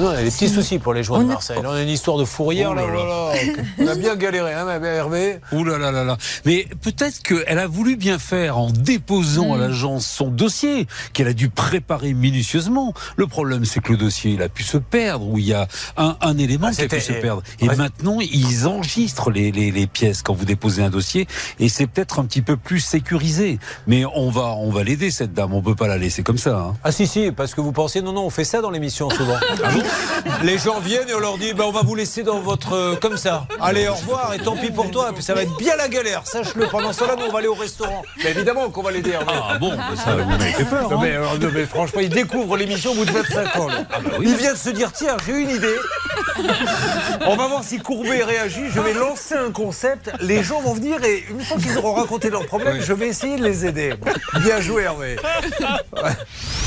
Non, on a des petits soucis pour les joueurs de Marseille. On a une histoire de fourrière. Oh là. On a bien galéré, hein, mais Hervé. Ouh là là là là. Mais peut-être qu'elle a voulu bien faire en déposant à Hmm. l'agence son dossier, qu'elle a dû préparer minutieusement. Le problème, c'est que le dossier, il a pu se perdre, ou il y a un, un élément Ah, qui a pu se perdre. Et Ouais. maintenant, ils enregistrent les, les, les pièces quand vous déposez un dossier, et c'est peut-être un petit peu plus sécurisé. Mais on va, on va l'aider, cette dame. On peut pas la laisser comme ça. hein. Ah si, si, parce que vous pensez, non, non, on fait ça dans l'émission souvent. les gens viennent et on leur dit, bah, on va vous laisser dans votre... euh, comme ça. Allez, au revoir et tant pis pour toi. Et puis ça va être bien la galère, sache-le. Pendant ce temps-là, nous, on va aller au restaurant. Mais évidemment qu'on va l'aider, Hervé. Ah bon, bah, ça vous m'avez fait peur. Non hein. mais, alors, non, mais franchement, il découvre l'émission au bout de 25 ans. là. Il vient de se dire tiens, j'ai une idée. On va voir si Courbet réagit. Je vais lancer un concept. Les gens vont venir et une fois qu'ils auront raconté leurs problèmes, je vais essayer de les aider. Bien joué, Hervé. Ouais.